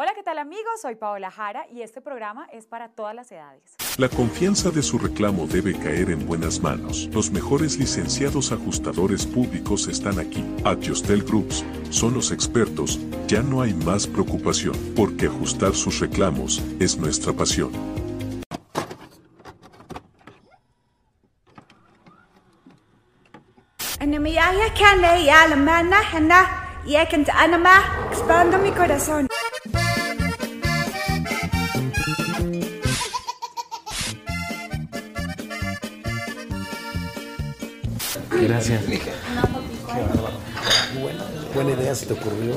Hola, ¿qué tal amigos? Soy Paola Jara y este programa es para todas las edades. La confianza de su reclamo debe caer en buenas manos. Los mejores licenciados ajustadores públicos están aquí. Adjustel Groups son los expertos. Ya no hay más preocupación, porque ajustar sus reclamos es nuestra pasión. Expando mi corazón. Gracias. Buena idea se te ocurrió.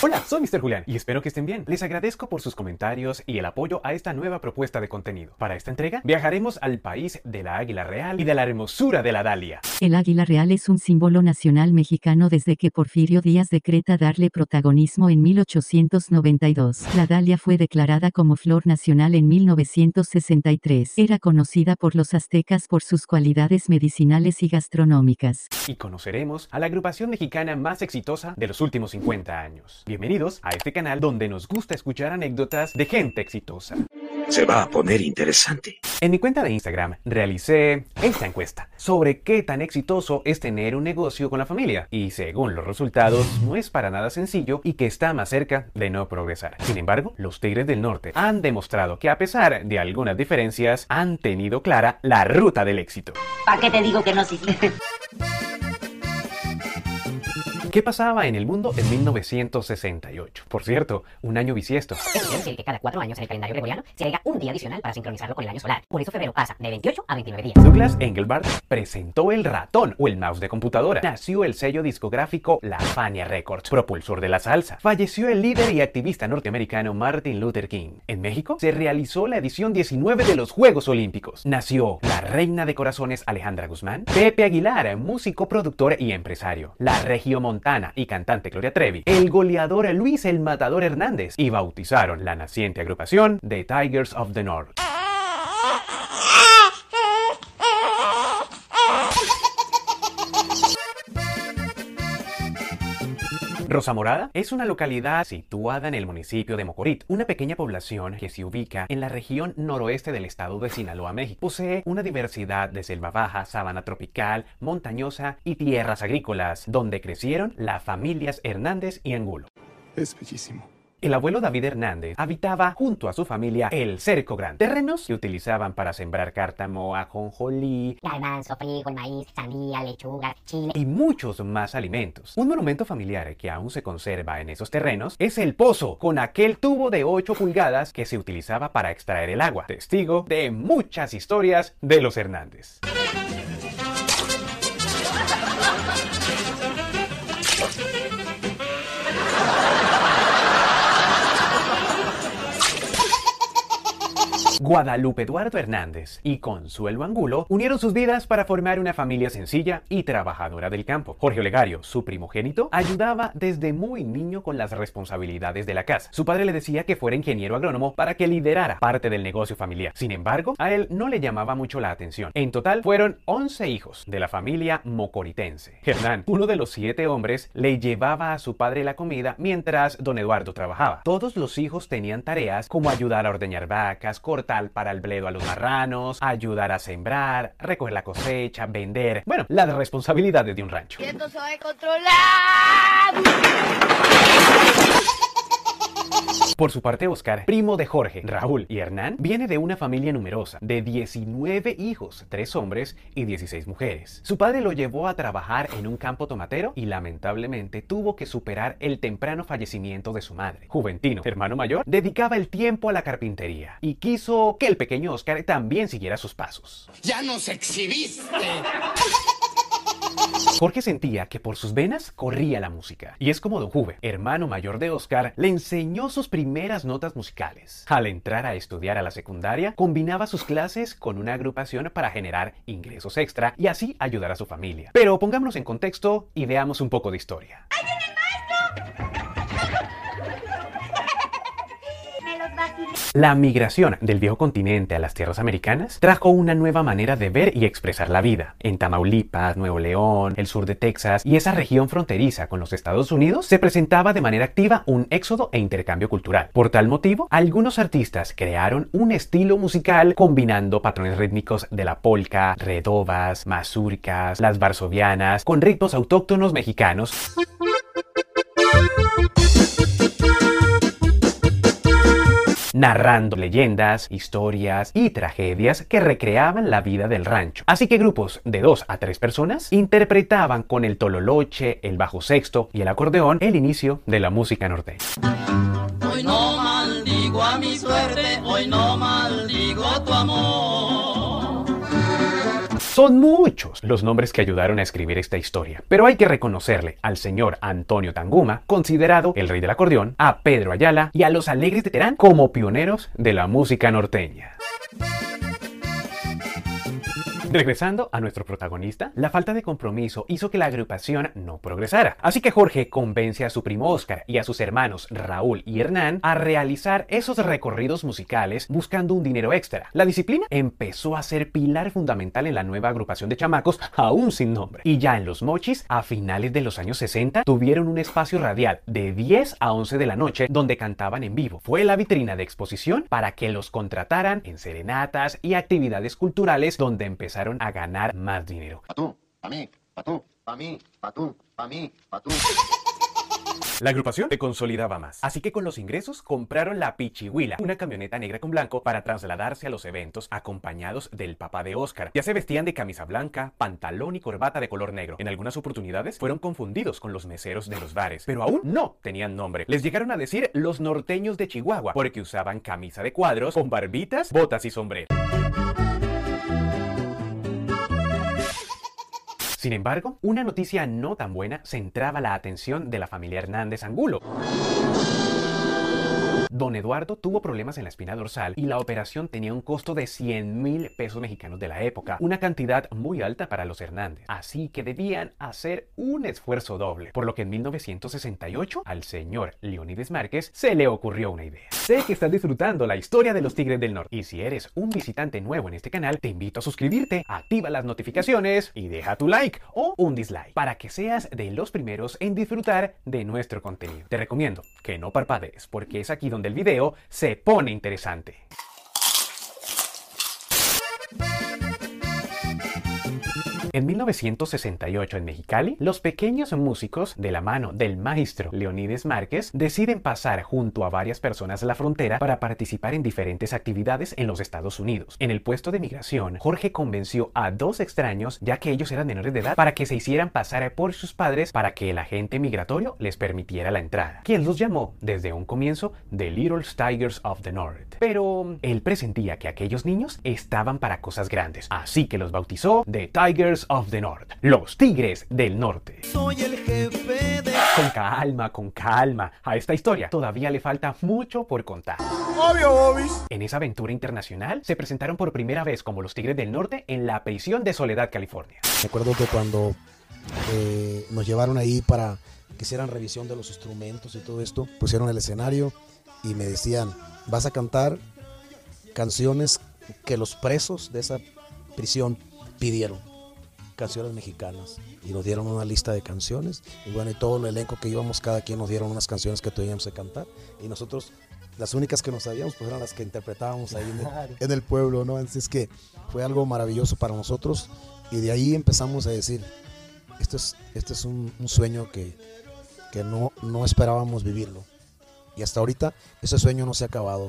Hola, soy Mr. Julián y espero que estén bien. Les agradezco por sus comentarios y el apoyo a esta nueva propuesta de contenido. Para esta entrega viajaremos al país de la águila real y de la hermosura de la Dalia. El águila real es un símbolo nacional mexicano desde que Porfirio Díaz decreta darle protagonismo en 1892. La dalia fue declarada como flor nacional en 1963. Era conocida por los aztecas por sus cualidades medicinales y gastronómicas. Y conoceremos a la agrupación mexicana más exitosa de los últimos 50 años. Bienvenidos a este canal donde nos gusta escuchar anécdotas de gente exitosa. Se va a poner interesante. En mi cuenta de Instagram realicé esta encuesta sobre qué tan exitoso es tener un negocio con la familia y según los resultados no es para nada sencillo y que está más cerca de no progresar. Sin embargo, los Tigres del Norte han demostrado que a pesar de algunas diferencias han tenido clara la ruta del éxito. ¿Para qué te digo que no sí? ¿Qué pasaba en el mundo en 1968? Por cierto, un año bisiesto. Eso quiere decir que cada cuatro años en el calendario gregoriano se agrega un día adicional para sincronizarlo con el año solar. Por eso febrero pasa de 28 a 29 días. Douglas Engelbart presentó el ratón o el mouse de computadora. Nació el sello discográfico La Fania Records, propulsor de la salsa. Falleció el líder y activista norteamericano Martin Luther King. En México se realizó la edición 19 de los Juegos Olímpicos. Nació la reina de corazones Alejandra Guzmán, Pepe Aguilar, músico, productor y empresario. La regiomontana y cantante Gloria Trevi, el goleador Luis el Matador Hernández y bautizaron la naciente agrupación The Tigers of the North. Rosa Morada es una localidad situada en el municipio de Mocorit, una pequeña población que se ubica en la región noroeste del estado de Sinaloa, México. Posee una diversidad de selva baja, sabana tropical, montañosa y tierras agrícolas, donde crecieron las familias Hernández y Angulo. Es bellísimo. El abuelo David Hernández habitaba junto a su familia el Cerco Grande, terrenos que utilizaban para sembrar cártamo, ajonjolí Garbanzo, frijol, maíz, sandía, lechuga, chile. y muchos más alimentos. Un monumento familiar que aún se conserva en esos terrenos es el pozo, con aquel tubo de 8 pulgadas que se utilizaba para extraer el agua, testigo de muchas historias de los Hernández. Guadalupe Eduardo Hernández y Consuelo Angulo unieron sus vidas para formar una familia sencilla y trabajadora del campo. Jorge Olegario, su primogénito, ayudaba desde muy niño con las responsabilidades de la casa. Su padre le decía que fuera ingeniero agrónomo para que liderara parte del negocio familiar. Sin embargo, a él no le llamaba mucho la atención. En total fueron 11 hijos de la familia mocoritense. Hernán, uno de los siete hombres, le llevaba a su padre la comida mientras don Eduardo trabajaba. Todos los hijos tenían tareas como ayudar a ordeñar vacas, cortar para el bledo a los marranos, ayudar a sembrar, recoger la cosecha, vender. Bueno, las responsabilidades de un rancho. Esto se va a controlar. Por su parte, Oscar, primo de Jorge, Raúl y Hernán, viene de una familia numerosa, de 19 hijos, 3 hombres y 16 mujeres. Su padre lo llevó a trabajar en un campo tomatero y lamentablemente tuvo que superar el temprano fallecimiento de su madre. Juventino, hermano mayor, dedicaba el tiempo a la carpintería y quiso que el pequeño Oscar también siguiera sus pasos. ¡Ya nos exhibiste! Jorge sentía que por sus venas corría la música. Y es como Don Juve, hermano mayor de Oscar, le enseñó sus primeras notas musicales. Al entrar a estudiar a la secundaria, combinaba sus clases con una agrupación para generar ingresos extra y así ayudar a su familia. Pero pongámonos en contexto y veamos un poco de historia. La migración del viejo continente a las tierras americanas trajo una nueva manera de ver y expresar la vida. En Tamaulipas, Nuevo León, el sur de Texas y esa región fronteriza con los Estados Unidos se presentaba de manera activa un éxodo e intercambio cultural. Por tal motivo, algunos artistas crearon un estilo musical combinando patrones rítmicos de la polka, redobas, mazurcas, las varsovianas, con ritmos autóctonos mexicanos. Narrando leyendas, historias y tragedias que recreaban la vida del rancho. Así que grupos de dos a tres personas interpretaban con el tololoche, el bajo sexto y el acordeón el inicio de la música norteña. Hoy no maldigo a mi suerte, hoy no maldigo tu amor. Son muchos los nombres que ayudaron a escribir esta historia, pero hay que reconocerle al señor Antonio Tanguma, considerado el rey del acordeón, a Pedro Ayala y a los Alegres de Terán como pioneros de la música norteña. Regresando a nuestro protagonista, la falta de compromiso hizo que la agrupación no progresara. Así que Jorge convence a su primo Oscar y a sus hermanos Raúl y Hernán a realizar esos recorridos musicales buscando un dinero extra. La disciplina empezó a ser pilar fundamental en la nueva agrupación de chamacos, aún sin nombre. Y ya en Los Mochis, a finales de los años 60, tuvieron un espacio radial de 10 a 11 de la noche donde cantaban en vivo. Fue la vitrina de exposición para que los contrataran en serenatas y actividades culturales donde empezaron a ganar más dinero. mí, mí, mí, La agrupación se consolidaba más, así que con los ingresos compraron la Pichihuila, una camioneta negra con blanco para trasladarse a los eventos acompañados del papá de Oscar. Ya se vestían de camisa blanca, pantalón y corbata de color negro. En algunas oportunidades fueron confundidos con los meseros de los bares, pero aún no tenían nombre. Les llegaron a decir los norteños de Chihuahua, porque usaban camisa de cuadros con barbitas, botas y sombrero. Sin embargo, una noticia no tan buena centraba la atención de la familia Hernández Angulo. Don Eduardo tuvo problemas en la espina dorsal y la operación tenía un costo de 100 mil pesos mexicanos de la época, una cantidad muy alta para los Hernández. Así que debían hacer un esfuerzo doble, por lo que en 1968 al señor Leonides Márquez se le ocurrió una idea. Sé que estás disfrutando la historia de los Tigres del Norte y si eres un visitante nuevo en este canal, te invito a suscribirte, activa las notificaciones y deja tu like o un dislike para que seas de los primeros en disfrutar de nuestro contenido. Te recomiendo que no parpadees porque es aquí donde del video se pone interesante. En 1968 en Mexicali, los pequeños músicos, de la mano del maestro Leonides Márquez, deciden pasar junto a varias personas la frontera para participar en diferentes actividades en los Estados Unidos. En el puesto de migración, Jorge convenció a dos extraños, ya que ellos eran menores de edad, para que se hicieran pasar por sus padres para que el agente migratorio les permitiera la entrada, quien los llamó desde un comienzo The Little Tigers of the North. Pero él presentía que aquellos niños estaban para cosas grandes, así que los bautizó The Tigers of the North, los Tigres del Norte. Soy el jefe de... Con calma, con calma. A esta historia todavía le falta mucho por contar. Obvio, Bobis. En esa aventura internacional se presentaron por primera vez como los Tigres del Norte en la prisión de Soledad, California. Recuerdo que cuando eh, nos llevaron ahí para que hicieran revisión de los instrumentos y todo esto, pusieron el escenario y me decían, vas a cantar canciones que los presos de esa prisión pidieron canciones mexicanas y nos dieron una lista de canciones y bueno, y todo el elenco que íbamos, cada quien nos dieron unas canciones que teníamos que cantar y nosotros las únicas que nos sabíamos pues eran las que interpretábamos ahí en el, pueblo, ¿no? Así es que fue algo maravilloso para nosotros y de ahí empezamos a decir, esto es, este es un, sueño que, que no, no esperábamos vivirlo. Y hasta ahorita ese sueño no se ha acabado.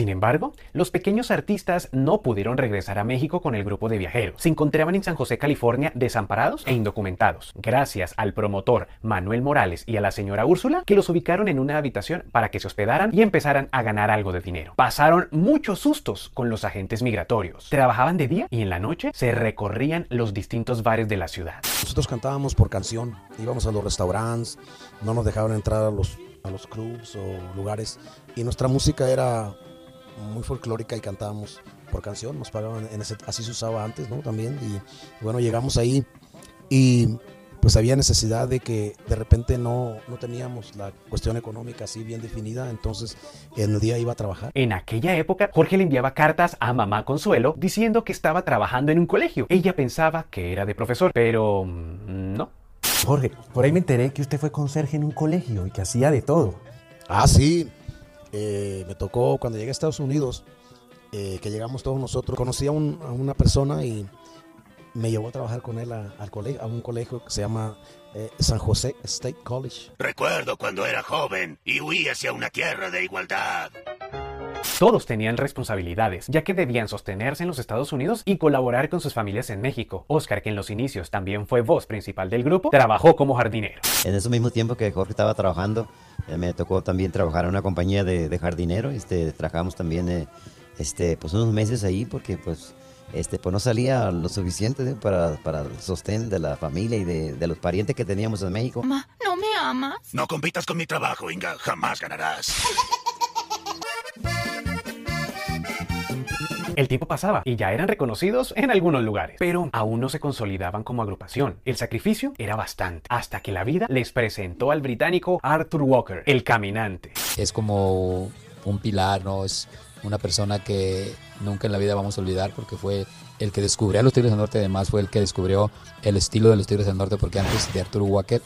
Sin embargo, los pequeños artistas no pudieron regresar a México con el grupo de viajeros. Se encontraban en San José, California, desamparados e indocumentados, gracias al promotor Manuel Morales y a la señora Úrsula, que los ubicaron en una habitación para que se hospedaran y empezaran a ganar algo de dinero. Pasaron muchos sustos con los agentes migratorios. Trabajaban de día y en la noche se recorrían los distintos bares de la ciudad. Nosotros cantábamos por canción, íbamos a los restaurantes, no nos dejaban entrar a los, a los clubs o lugares y nuestra música era muy folclórica y cantábamos por canción, nos pagaban, en ese, así se usaba antes, ¿no? También, y bueno, llegamos ahí y pues había necesidad de que de repente no, no teníamos la cuestión económica así bien definida, entonces en el día iba a trabajar. En aquella época, Jorge le enviaba cartas a mamá Consuelo diciendo que estaba trabajando en un colegio. Ella pensaba que era de profesor, pero mm, no. Jorge, por ahí me enteré que usted fue conserje en un colegio y que hacía de todo. Ah, sí. Eh, me tocó cuando llegué a Estados Unidos, eh, que llegamos todos nosotros. Conocí a, un- a una persona y me llevó a trabajar con él a, colegio, a un colegio que se llama eh, San José State College. Recuerdo cuando era joven y huí hacia una tierra de igualdad. Todos tenían responsabilidades, ya que debían sostenerse en los Estados Unidos y colaborar con sus familias en México. Oscar, que en los inicios también fue voz principal del grupo, trabajó como jardinero. En ese mismo tiempo que Jorge estaba trabajando, eh, me tocó también trabajar en una compañía de, de jardinero. Este, trabajamos también eh, este, pues unos meses ahí porque pues, este, pues no salía lo suficiente para, para el sostén de la familia y de, de los parientes que teníamos en México. Ma, ¿no me amas? No compitas con mi trabajo, Inga. Jamás ganarás. El tiempo pasaba y ya eran reconocidos en algunos lugares, pero aún no se consolidaban como agrupación. El sacrificio era bastante, hasta que la vida les presentó al británico Arthur Walker, el caminante. es como un pilar, ¿no? Es una persona que nunca en la vida vamos a olvidar porque fue el que descubrió a los Tigres del Norte, además fue el que descubrió el estilo de los Tigres del Norte porque antes de Arturo Walker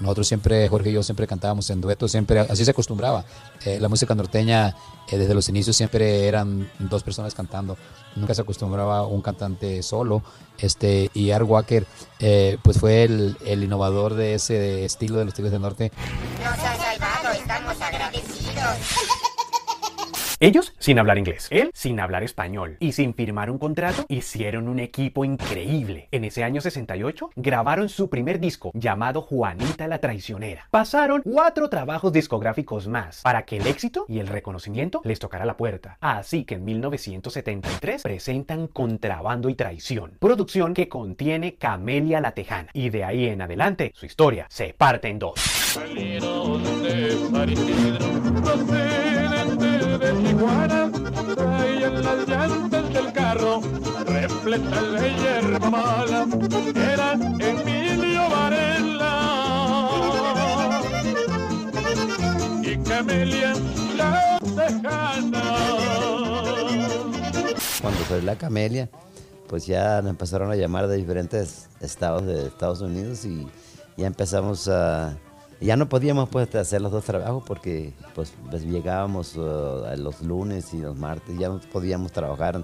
nosotros siempre, Jorge y yo siempre cantábamos en dueto, siempre así se acostumbraba. Eh, la música norteña eh, desde los inicios siempre eran dos personas cantando, nunca se acostumbraba un cantante solo. Este, y Art Walker eh, pues fue el, el innovador de ese estilo de los Tigres del Norte. Nos ha salvado, estamos agradecidos. Ellos sin hablar inglés, él sin hablar español y sin firmar un contrato, hicieron un equipo increíble. En ese año 68 grabaron su primer disco llamado Juanita la Traicionera. Pasaron cuatro trabajos discográficos más para que el éxito y el reconocimiento les tocara la puerta. Así que en 1973 presentan Contrabando y Traición, producción que contiene Camelia la Tejana. Y de ahí en adelante su historia se parte en dos. Tijuana, traían las llantas del carro, repletas de hierba mala, era Emilio Varela y Camelia la Tejana. Cuando salió la camelia, pues ya nos empezaron a llamar de diferentes estados de Estados Unidos y ya empezamos a... Ya no podíamos pues hacer los dos trabajos porque pues, pues, llegábamos uh, los lunes y los martes, ya no podíamos trabajar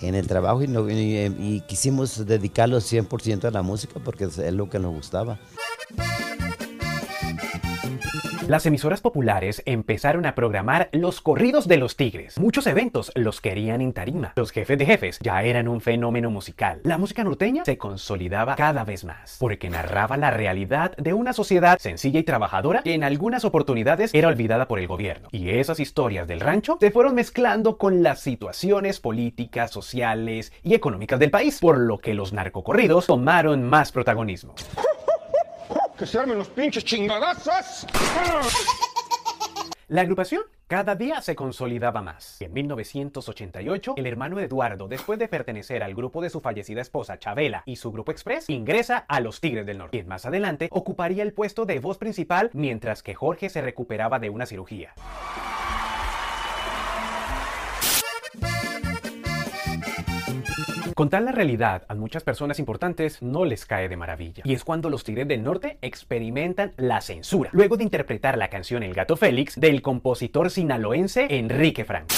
en el trabajo y, no- y- y quisimos dedicarlo 100% a la música porque es lo que nos gustaba. Las emisoras populares empezaron a programar los corridos de los tigres. Muchos eventos los querían en tarima. Los jefes de jefes ya eran un fenómeno musical. La música norteña se consolidaba cada vez más, porque narraba la realidad de una sociedad sencilla y trabajadora que en algunas oportunidades era olvidada por el gobierno. Y esas historias del rancho se fueron mezclando con las situaciones políticas, sociales y económicas del país, por lo que los narcocorridos tomaron más protagonismo. ¡Que se armen los pinches chingadazos! La agrupación cada día se consolidaba más. En 1988, el hermano Eduardo, después de pertenecer al grupo de su fallecida esposa Chabela y su grupo Express, ingresa a los Tigres del Norte, quien más adelante ocuparía el puesto de voz principal mientras que Jorge se recuperaba de una cirugía. Contar la realidad a muchas personas importantes no les cae de maravilla. Y es cuando los Tigres del Norte experimentan la censura, luego de interpretar la canción El Gato Félix del compositor sinaloense Enrique Franco.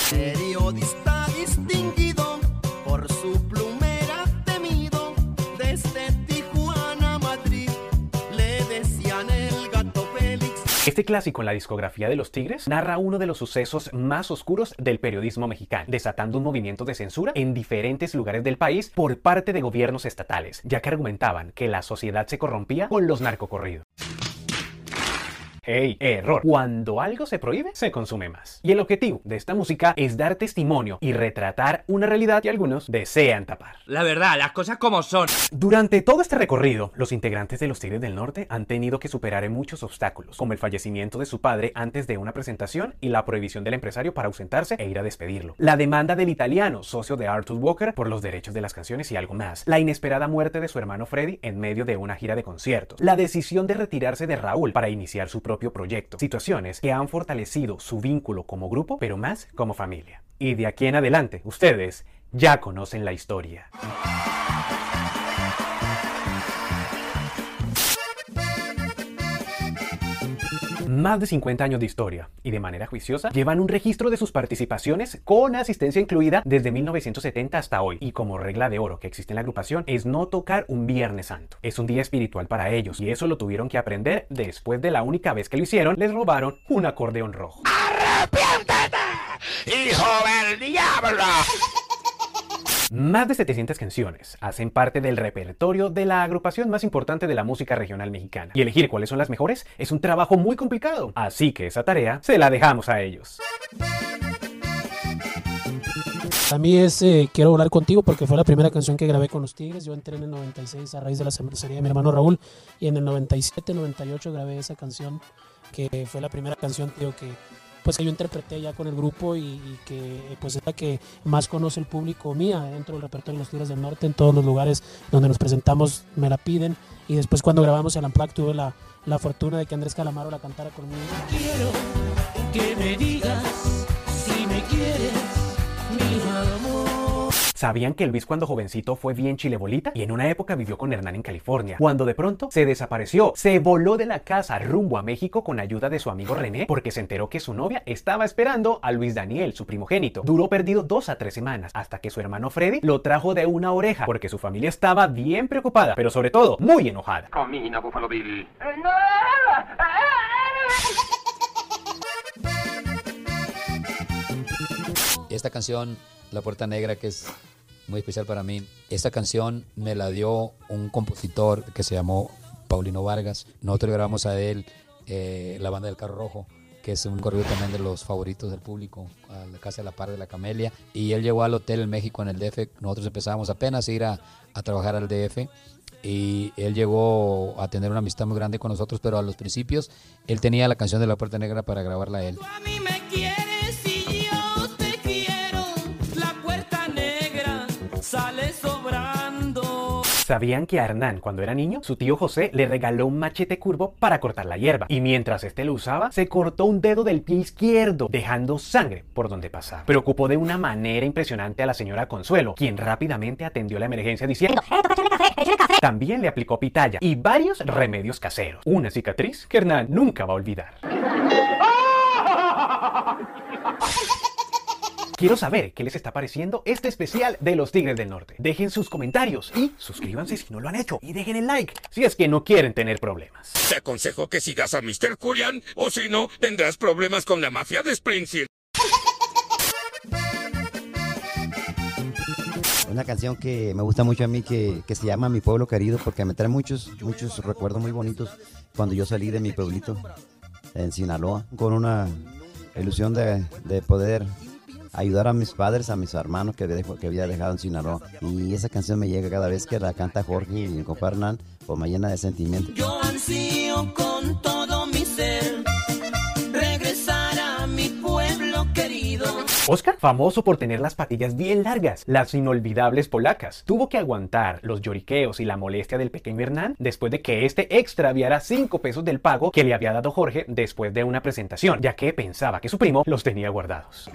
Este clásico en la discografía de los Tigres narra uno de los sucesos más oscuros del periodismo mexicano, desatando un movimiento de censura en diferentes lugares del país por parte de gobiernos estatales, ya que argumentaban que la sociedad se corrompía con los narcocorridos. ¡Ey! Error. Cuando algo se prohíbe, se consume más. Y el objetivo de esta música es dar testimonio y retratar una realidad que algunos desean tapar. La verdad, las cosas como son. Durante todo este recorrido, los integrantes de los Tigres del Norte han tenido que superar en muchos obstáculos, como el fallecimiento de su padre antes de una presentación y la prohibición del empresario para ausentarse e ir a despedirlo. La demanda del italiano, socio de Arthur Walker, por los derechos de las canciones y algo más. La inesperada muerte de su hermano Freddy en medio de una gira de conciertos. La decisión de retirarse de Raúl para iniciar su propio proyecto. Situaciones que han fortalecido su vínculo como grupo, pero más como familia. Y de aquí en adelante, ustedes ya conocen la historia. Más de 50 años de historia y de manera juiciosa llevan un registro de sus participaciones con asistencia incluida desde 1970 hasta hoy. Y como regla de oro que existe en la agrupación es no tocar un Viernes Santo. Es un día espiritual para ellos y eso lo tuvieron que aprender después de la única vez que lo hicieron, les robaron un acordeón rojo. ¡Arrepiéntete, hijo del diablo! Más de 700 canciones hacen parte del repertorio de la agrupación más importante de la música regional mexicana. Y elegir cuáles son las mejores es un trabajo muy complicado. Así que esa tarea se la dejamos a ellos. A mí es eh, Quiero volar contigo porque fue la primera canción que grabé con los Tigres. Yo entré en el 96 a raíz de la cervecería de mi hermano Raúl y en el 97, 98 grabé esa canción que fue la primera canción que pues que yo interpreté ya con el grupo y, que pues es la que más conoce el público mía dentro del repertorio de los Tigres del Norte en todos los lugares donde nos presentamos me la piden y después cuando grabamos el Unplugged tuve la, la fortuna de que Andrés Calamaro la cantara conmigo. Quiero que me digas si me quieres, mi amor. ¿Sabían que Elvis cuando jovencito fue bien chilebolita? Y en una época vivió con Hernán en California. Cuando de pronto se desapareció, se voló de la casa rumbo a México con ayuda de su amigo René porque se enteró que su novia estaba esperando a Luis Daniel, su primogénito. Duró perdido dos a tres semanas hasta que su hermano Freddy lo trajo de una oreja porque su familia estaba bien preocupada, pero sobre todo muy enojada. Camina, Buffalo Bill. Esta canción, La Puerta Negra, que es muy especial para mí, esta canción me la dio un compositor que se llamó Paulino Vargas. Nosotros grabamos a él eh, La Banda del Carro Rojo, que es un corrido también de los favoritos del público, a la de la Par de la Camelia. Y él llegó al hotel en México, en el DF. Nosotros empezábamos apenas a ir a, a trabajar al DF y él llegó a tener una amistad muy grande con nosotros, pero a los principios él tenía la canción de La Puerta Negra para grabarla a él. ¿Sabían que a Hernán, cuando era niño, su tío José le regaló un machete curvo para cortar la hierba? Y mientras este lo usaba, se cortó un dedo del pie izquierdo, dejando sangre por donde pasaba. Preocupó de una manera impresionante a la señora Consuelo, quien rápidamente atendió la emergencia diciendo También le aplicó pitaya y varios remedios caseros. Una cicatriz que Hernán nunca va a olvidar. Quiero saber qué les está pareciendo este especial de los Tigres del Norte. Dejen sus comentarios y suscríbanse si no lo han hecho. Y dejen el like si es que no quieren tener problemas. Te aconsejo que sigas a Mr. Julian, o si no, tendrás problemas con la mafia de Springfield. Una canción que me gusta mucho a mí que, que se llama Mi Pueblo Querido porque me trae muchos, muchos recuerdos muy bonitos cuando yo salí de mi pueblito en Sinaloa con una ilusión de, de poder ayudar a mis padres, a mis hermanos que había, dejado- que había dejado en Sinaloa. Y esa canción me llega cada vez que la canta Jorge y mi compadre Hernán, pues me llena de sentimiento. Yo ansío con todo mi ser Oscar, famoso por tener las patillas bien largas, las inolvidables polacas, tuvo que aguantar los lloriqueos y la molestia del pequeño Hernán después de que este extraviara 5 pesos del pago que le había dado Jorge después de una presentación, ya que pensaba que su primo los tenía guardados.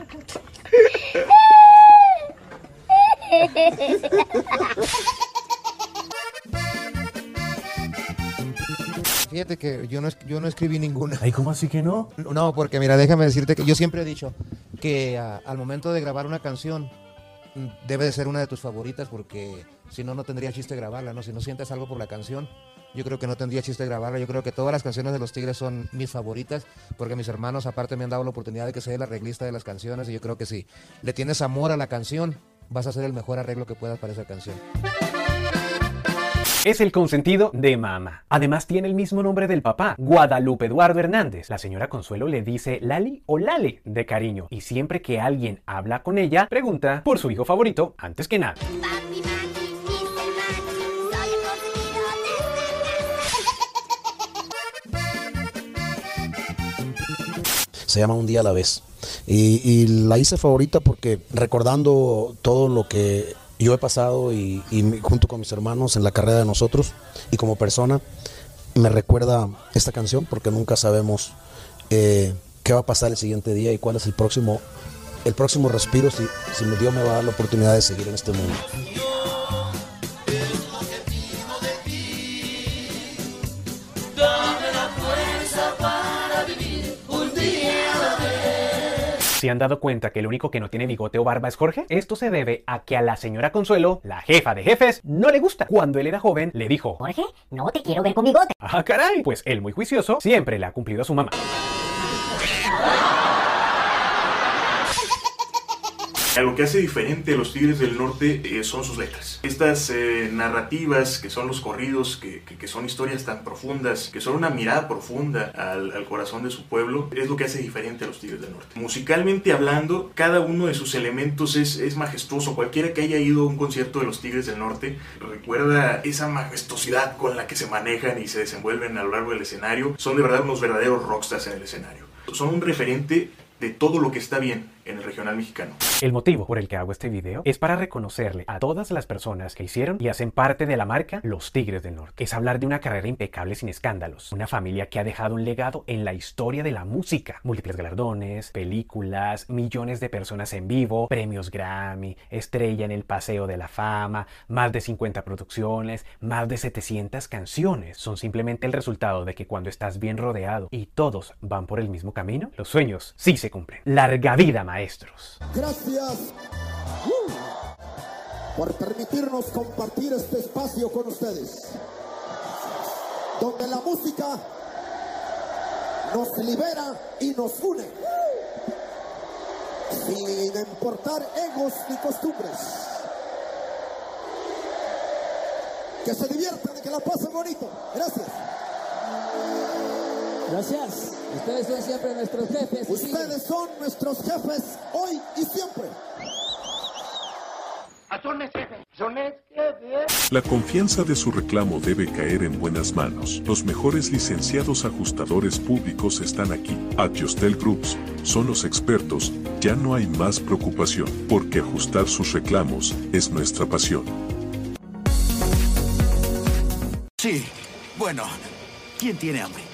Fíjate que yo no, yo no escribí ninguna. Ay, ¿cómo así que no? No, porque mira, déjame decirte que yo siempre he dicho que al momento de grabar una canción mm, debe de ser una de tus favoritas porque si no, no tendría chiste grabarla, ¿no? Si no sientes algo por la canción, yo creo que no tendría chiste grabarla. Yo creo que todas las canciones de Los Tigres son mis favoritas porque mis hermanos aparte me han dado la oportunidad de que sea el arreglista de las canciones y yo creo que si le tienes amor a la canción, vas a hacer el mejor arreglo que puedas para esa canción. Es el consentido de mamá. Además tiene el mismo nombre del papá, Guadalupe Eduardo Hernández. La señora Consuelo le dice Lali o Lale de cariño y siempre que alguien habla con ella, pregunta por su hijo favorito antes que nada. Se llama Un día a la vez. Y, y la hice favorita porque recordando todo lo que yo he pasado y, junto con mis hermanos en la carrera de nosotros y como persona, me recuerda esta canción porque nunca sabemos eh, qué va a pasar el siguiente día y cuál es el próximo, el próximo respiro si, si Dios me va a dar la oportunidad de seguir en este mundo. ¿Se han dado cuenta que el único que no tiene bigote o barba es Jorge? Esto se debe a que a la señora Consuelo, la jefa de jefes, no le gusta. Cuando él era joven, le dijo, Jorge, no te quiero ver con bigote. Ah, caray, pues él muy juicioso siempre le ha cumplido a su mamá. Lo que hace diferente a los Tigres del Norte eh, son sus letras. Estas eh, narrativas que son los corridos, que, que- que son historias tan profundas, que son una mirada profunda al, al corazón de su pueblo, es lo que hace diferente a los Tigres del Norte. Musicalmente hablando, cada uno de sus elementos es, es majestuoso. Cualquiera que haya ido a un concierto de los Tigres del Norte recuerda esa majestuosidad con la que se manejan y se desenvuelven a lo largo del escenario. Son de verdad unos verdaderos rockstars en el escenario. Son un referente de todo lo que está bien en el regional mexicano. El motivo por el que hago este video es para reconocerle a todas las personas que hicieron y hacen parte de la marca Los Tigres del Norte. Es hablar de una carrera impecable sin escándalos, una familia que ha dejado un legado en la historia de la música, múltiples galardones, películas, millones de personas en vivo, premios Grammy, estrella en el Paseo de la Fama, más de 50 producciones, más de 700 canciones. Son simplemente el resultado de que cuando estás bien rodeado y todos van por el mismo camino, los sueños sí se cumplen. Larga vida, Gracias uh, por permitirnos compartir este espacio con ustedes, donde la música nos libera y nos une, sin importar egos ni costumbres. Que se diviertan y que la pasen bonito. Gracias. Gracias. Ustedes son siempre nuestros jefes. Ustedes son nuestros jefes hoy y siempre. La confianza de su reclamo debe caer en buenas manos. Los mejores licenciados ajustadores públicos están aquí. Adjustel Groups son los expertos. Ya no hay más preocupación, porque ajustar sus reclamos es nuestra pasión. Sí, bueno, ¿quién tiene hambre?